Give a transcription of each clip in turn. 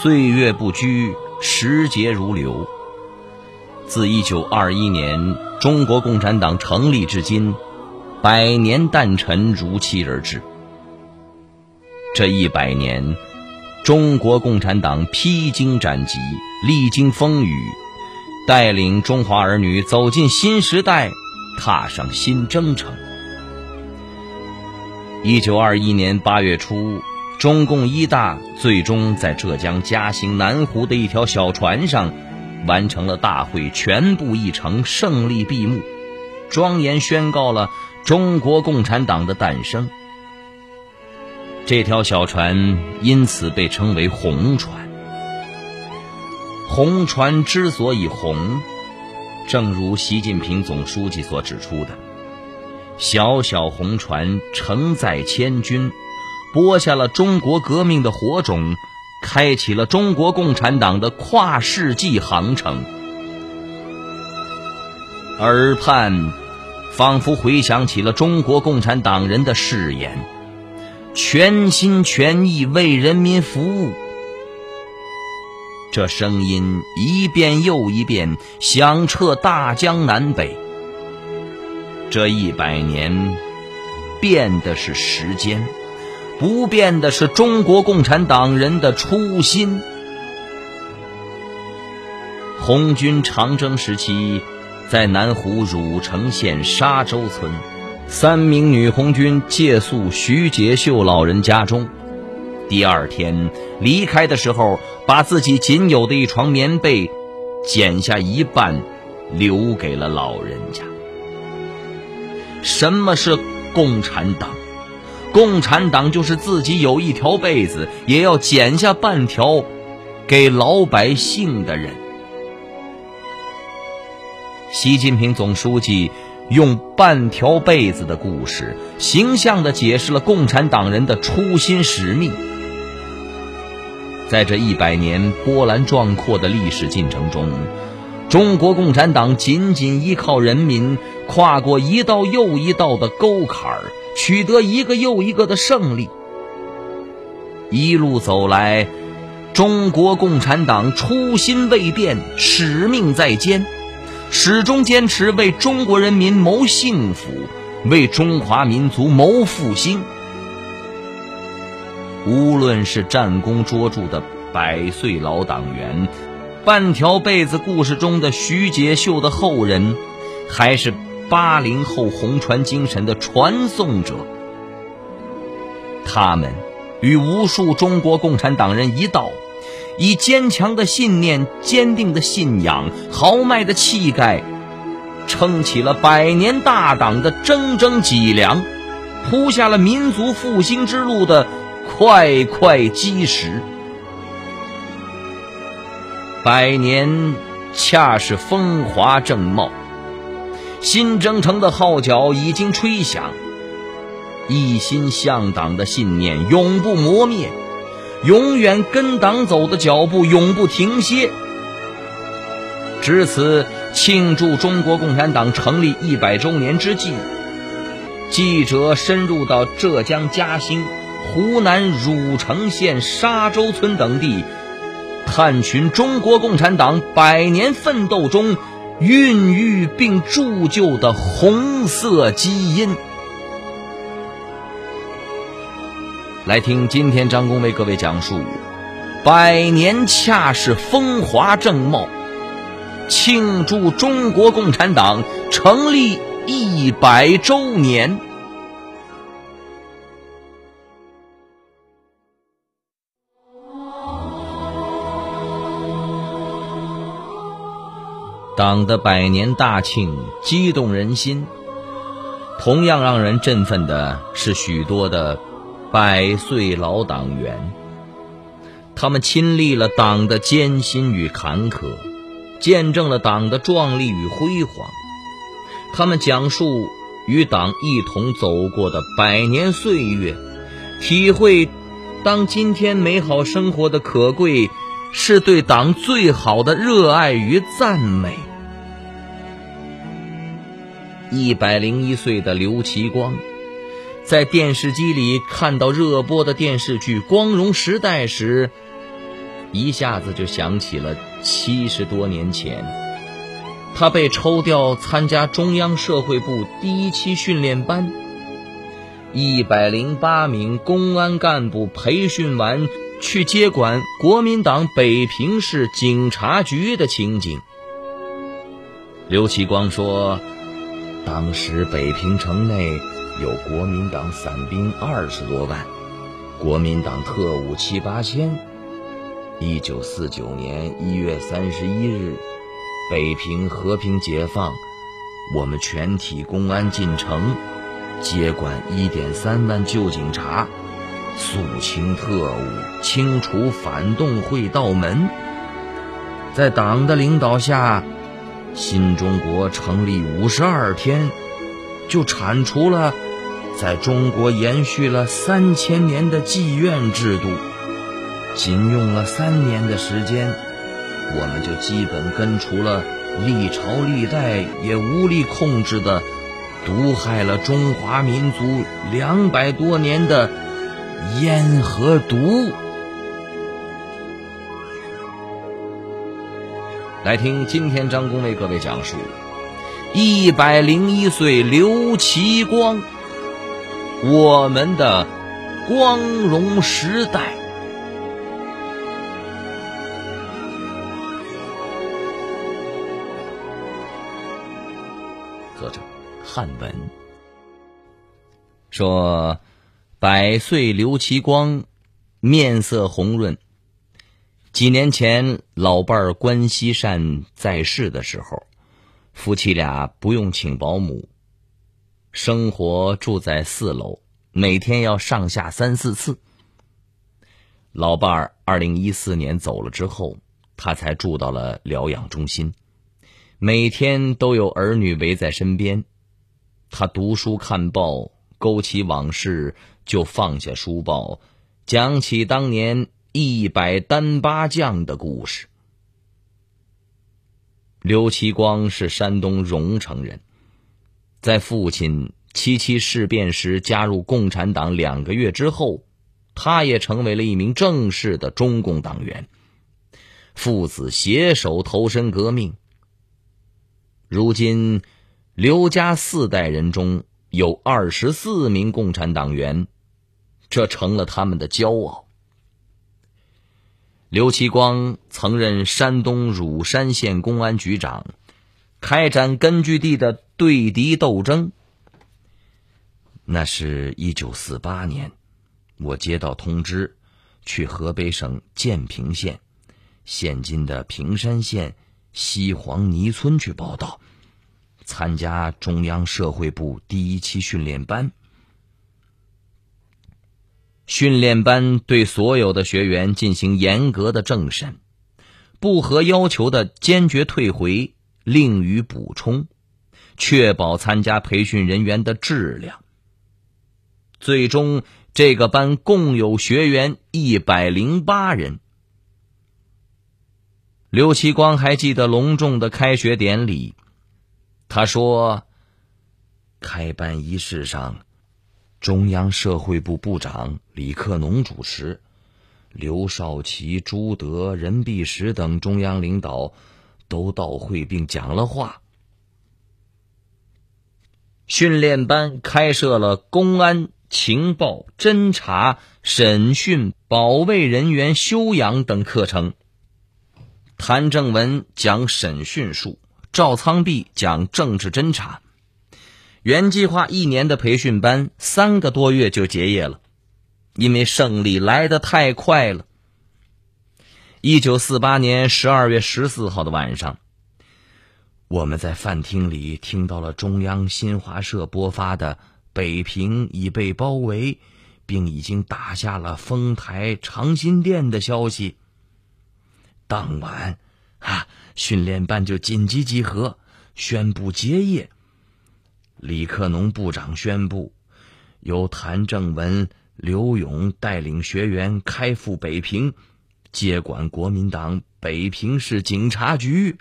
岁月不居，时节如流。自一九二一年中国共产党成立至今，百年诞辰如期而至。这一百年，中国共产党披荆斩棘，历经风雨，带领中华儿女走进新时代，踏上新征程。一九二一年八月初。中共一大最终在浙江嘉兴南湖的一条小船上，完成了大会全部议程，胜利闭幕，庄严宣告了中国共产党的诞生。这条小船因此被称为“红船”。红船之所以红，正如习近平总书记所指出的：“小小红船承载千军。”播下了中国革命的火种，开启了中国共产党的跨世纪航程。耳畔，仿佛回响起了中国共产党人的誓言：全心全意为人民服务。这声音一遍又一遍响彻大江南北。这一百年，变的是时间。不变的是中国共产党人的初心。红军长征时期，在南湖汝城县沙洲村，三名女红军借宿徐杰秀老人家中。第二天离开的时候，把自己仅有的一床棉被剪下一半，留给了老人家。什么是共产党？共产党就是自己有一条被子，也要剪下半条，给老百姓的人。习近平总书记用半条被子的故事，形象地解释了共产党人的初心使命。在这一百年波澜壮阔的历史进程中，中国共产党紧紧依靠人民，跨过一道又一道的沟坎儿。取得一个又一个的胜利。一路走来，中国共产党初心未变，使命在肩，始终坚持为中国人民谋幸福，为中华民族谋复兴。无论是战功卓著的百岁老党员，半条被子故事中的徐杰秀的后人，还是。八零后红船精神的传颂者，他们与无数中国共产党人一道，以坚强的信念、坚定的信仰、豪迈的气概，撑起了百年大党的铮铮脊梁，铺下了民族复兴之路的块块基石。百年恰是风华正茂。新征程的号角已经吹响，一心向党的信念永不磨灭，永远跟党走的脚步永不停歇。值此庆祝中国共产党成立一百周年之际，记者深入到浙江嘉兴、湖南汝城县沙洲村等地，探寻中国共产党百年奋斗中。孕育并铸就的红色基因。来听今天张工为各位讲述：百年恰是风华正茂，庆祝中国共产党成立一百周年。党的百年大庆激动人心，同样让人振奋的是许多的百岁老党员。他们亲历了党的艰辛与坎坷，见证了党的壮丽与辉煌。他们讲述与党一同走过的百年岁月，体会当今天美好生活的可贵，是对党最好的热爱与赞美。一百零一岁的刘其光，在电视机里看到热播的电视剧《光荣时代》时，一下子就想起了七十多年前，他被抽调参加中央社会部第一期训练班，一百零八名公安干部培训完去接管国民党北平市警察局的情景。刘其光说。当时北平城内有国民党散兵二十多万，国民党特务七八千。一九四九年一月三十一日，北平和平解放，我们全体公安进城，接管一点三万旧警察，肃清特务，清除反动会道门。在党的领导下。新中国成立五十二天，就铲除了在中国延续了三千年的妓院制度。仅用了三年的时间，我们就基本根除了历朝历代也无力控制的、毒害了中华民族两百多年的烟和毒。来听今天张工为各位讲述一百零一岁刘其光，我们的光荣时代。作者汉文说：“百岁刘其光，面色红润。”几年前，老伴儿关西善在世的时候，夫妻俩不用请保姆，生活住在四楼，每天要上下三四次。老伴儿二零一四年走了之后，他才住到了疗养中心，每天都有儿女围在身边，他读书看报，勾起往事就放下书报，讲起当年。一百单八将的故事。刘其光是山东荣城人，在父亲七七事变时加入共产党两个月之后，他也成为了一名正式的中共党员。父子携手投身革命。如今，刘家四代人中有二十四名共产党员，这成了他们的骄傲。刘其光曾任山东乳山县公安局长，开展根据地的对敌斗争。那是一九四八年，我接到通知，去河北省建平县（现今的平山县）西黄泥村去报道，参加中央社会部第一期训练班。训练班对所有的学员进行严格的政审，不合要求的坚决退回，另予补充，确保参加培训人员的质量。最终，这个班共有学员一百零八人。刘其光还记得隆重的开学典礼，他说：“开班仪式上。”中央社会部部长李克农主持，刘少奇、朱德、任弼时等中央领导都到会并讲了话。训练班开设了公安、情报、侦查、审讯、保卫人员修养等课程。谭正文讲审讯术，赵苍弼讲政治侦查。原计划一年的培训班，三个多月就结业了，因为胜利来得太快了。一九四八年十二月十四号的晚上，我们在饭厅里听到了中央新华社播发的“北平已被包围，并已经打下了丰台、长辛店的消息。当晚，啊，训练班就紧急集合，宣布结业。李克农部长宣布，由谭正文、刘勇带领学员开赴北平，接管国民党北平市警察局。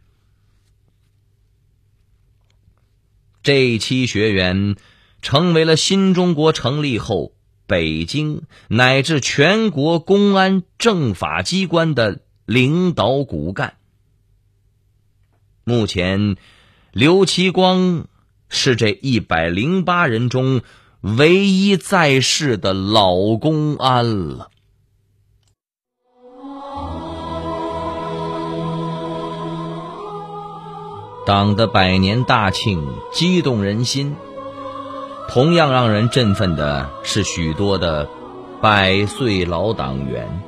这一期学员成为了新中国成立后北京乃至全国公安政法机关的。领导骨干。目前，刘其光是这一百零八人中唯一在世的老公安了。党的百年大庆激动人心，同样让人振奋的是许多的百岁老党员。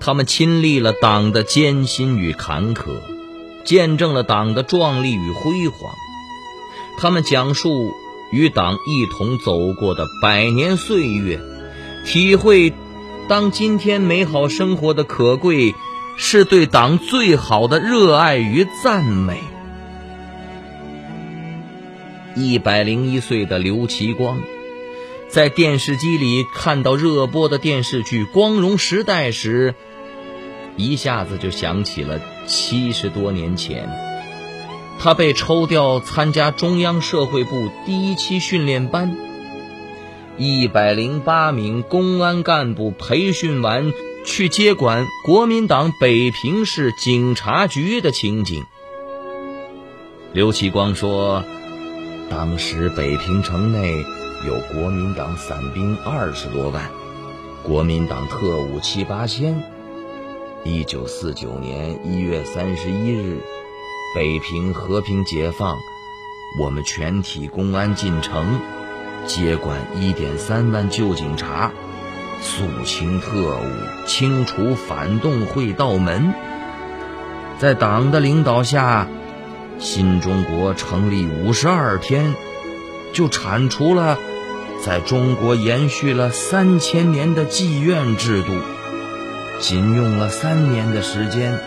他们亲历了党的艰辛与坎坷，见证了党的壮丽与辉煌。他们讲述与党一同走过的百年岁月，体会当今天美好生活的可贵，是对党最好的热爱与赞美。一百零一岁的刘其光，在电视机里看到热播的电视剧《光荣时代》时。一下子就想起了七十多年前，他被抽调参加中央社会部第一期训练班，一百零八名公安干部培训完去接管国民党北平市警察局的情景。刘其光说：“当时北平城内有国民党散兵二十多万，国民党特务七八千。”一九四九年一月三十一日，北平和平解放，我们全体公安进城，接管一点三万旧警察，肃清特务，清除反动会道门。在党的领导下，新中国成立五十二天，就铲除了在中国延续了三千年的妓院制度。仅用了三年的时间，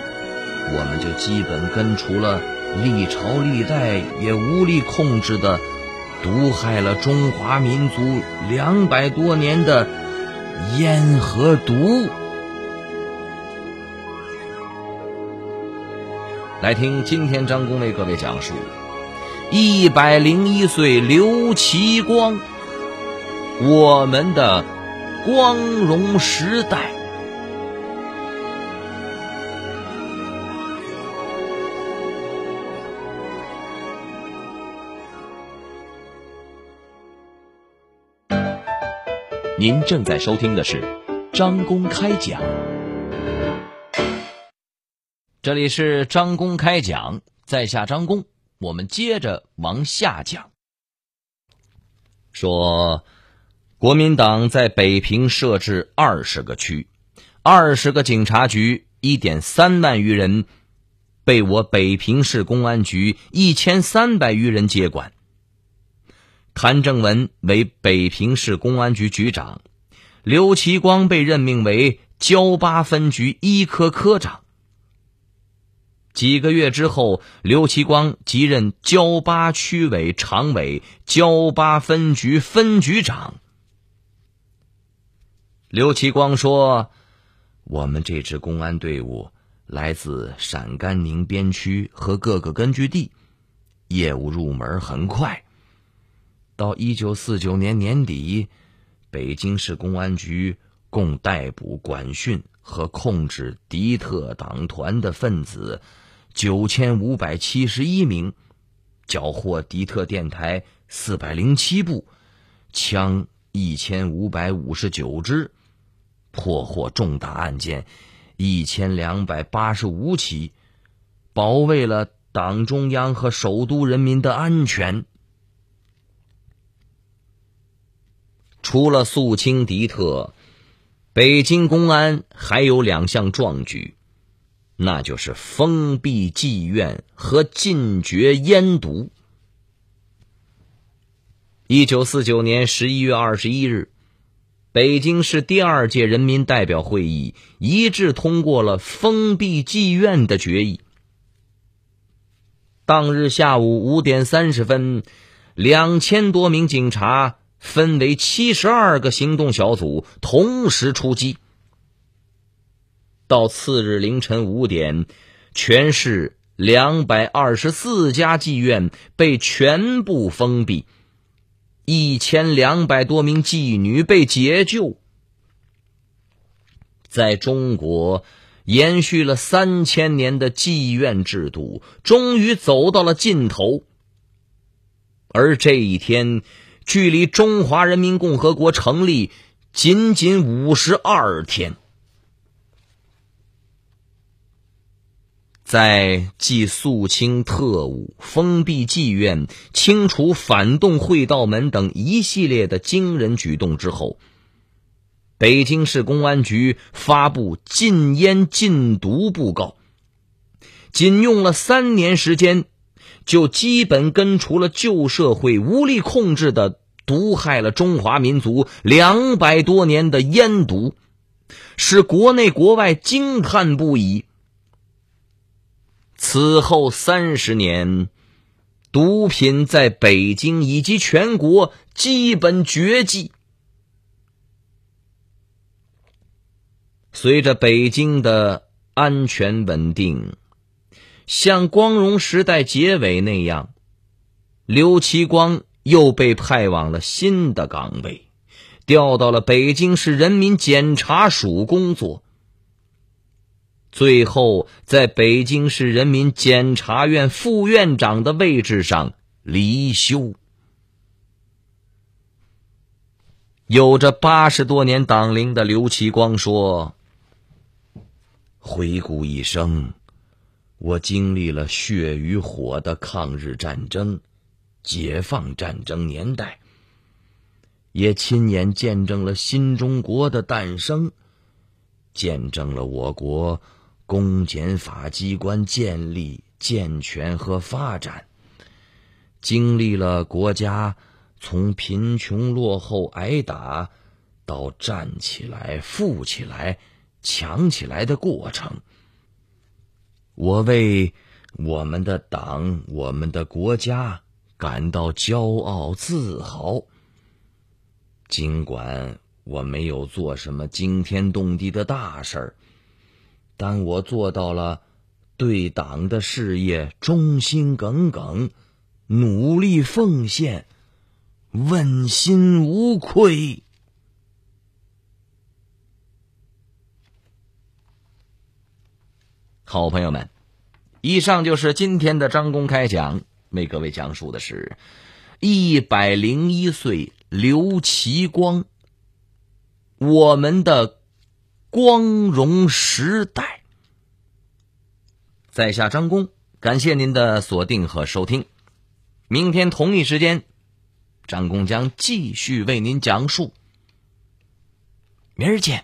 我们就基本根除了历朝历代也无力控制的、毒害了中华民族两百多年的烟和毒。来听今天张工为各位讲述一百零一岁刘其光，我们的光荣时代。您正在收听的是张公开讲，这里是张公开讲，在下张公，我们接着往下讲。说，国民党在北平设置二十个区，二十个警察局，一点三万余人，被我北平市公安局一千三百余人接管。谭正文为北平市公安局局长，刘其光被任命为交八分局一科科长。几个月之后，刘其光即任交八区委常委、交八分局分局长。刘其光说：“我们这支公安队伍来自陕甘宁边区和各个根据地，业务入门很快。”到一九四九年年底，北京市公安局共逮捕、管训和控制敌特党团的分子九千五百七十一名，缴获敌特电台四百零七部，枪一千五百五十九支，破获重大案件一千两百八十五起，保卫了党中央和首都人民的安全。除了肃清敌特，北京公安还有两项壮举，那就是封闭妓院和禁绝烟毒。一九四九年十一月二十一日，北京市第二届人民代表会议一致通过了封闭妓院的决议。当日下午五点三十分，两千多名警察分为七十二个行动小组，同时出击。到次日凌晨五点，全市两百二十四家妓院被全部封闭，一千两百多名妓女被解救。在中国。延续了三千年的妓院制度，终于走到了尽头。而这一天，距离中华人民共和国成立仅仅五十二天。在继肃清特务、封闭妓院、清除反动会道门等一系列的惊人举动之后。北京市公安局发布禁烟禁毒布告，仅用了三年时间，就基本根除了旧社会无力控制的毒害了中华民族两百多年的烟毒，使国内国外惊叹不已。此后三十年，毒品在北京以及全国基本绝迹。随着北京的安全稳定，像光荣时代结尾那样，刘其光又被派往了新的岗位，调到了北京市人民检察署工作。最后，在北京市人民检察院副院长的位置上离休。有着八十多年党龄的刘其光说。回顾一生，我经历了血与火的抗日战争、解放战争年代，也亲眼见证了新中国的诞生，见证了我国公检法机关建立、健全和发展，经历了国家从贫穷落后挨打到站起来、富起来。强起来的过程，我为我们的党、我们的国家感到骄傲自豪。尽管我没有做什么惊天动地的大事儿，但我做到了对党的事业忠心耿耿、努力奉献、问心无愧。好朋友们，以上就是今天的张公开讲，为各位讲述的是一百零一岁刘其光，我们的光荣时代。在下张工，感谢您的锁定和收听。明天同一时间，张工将继续为您讲述。明儿见。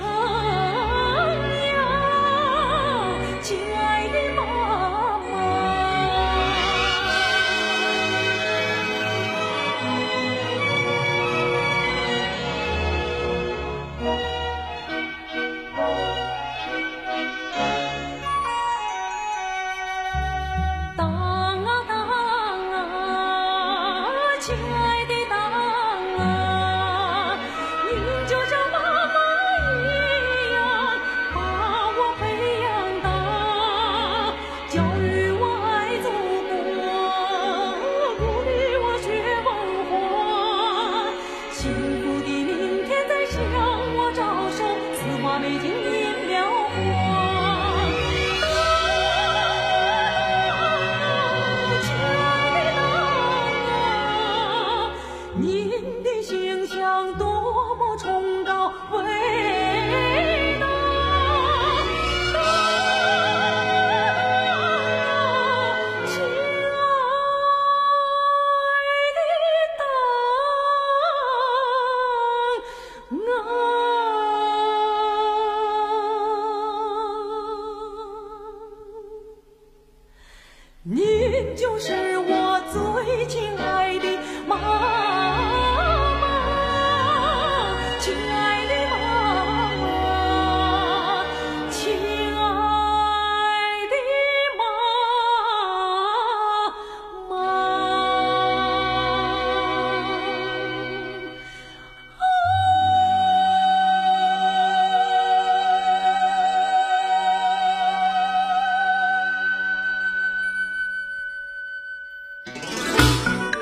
我。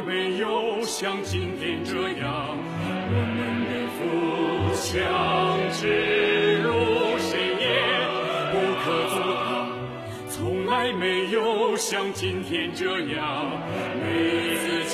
没有像今天这样，我们的富强之路谁也不可阻挡。从来没有像今天这样，每一次。